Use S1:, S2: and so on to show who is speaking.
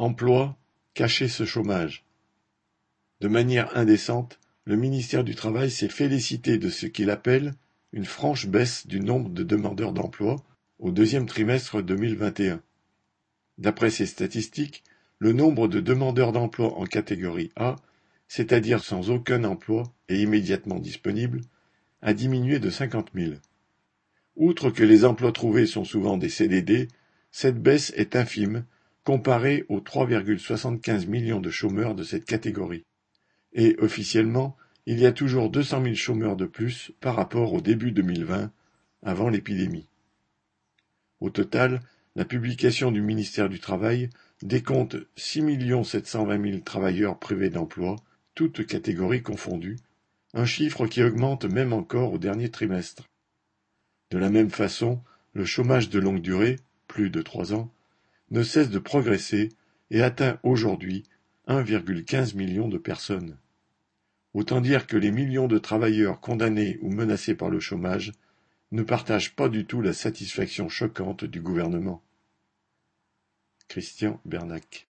S1: Emploi, cachez ce chômage. De manière indécente, le ministère du Travail s'est félicité de ce qu'il appelle une franche baisse du nombre de demandeurs d'emploi au deuxième trimestre 2021. D'après ces statistiques, le nombre de demandeurs d'emploi en catégorie A, c'est-à-dire sans aucun emploi et immédiatement disponible, a diminué de 50 000. Outre que les emplois trouvés sont souvent des CDD, cette baisse est infime comparée aux 3,75 millions de chômeurs de cette catégorie. Et officiellement, il y a toujours 200 000 chômeurs de plus par rapport au début 2020, avant l'épidémie. Au total, la publication du ministère du Travail décompte 6 720 000 travailleurs privés d'emploi, toutes catégories confondues, un chiffre qui augmente même encore au dernier trimestre. De la même façon, le chômage de longue durée, plus de trois ans, ne cesse de progresser et atteint aujourd'hui 1,15 million de personnes. Autant dire que les millions de travailleurs condamnés ou menacés par le chômage ne partagent pas du tout la satisfaction choquante du gouvernement. Christian Bernac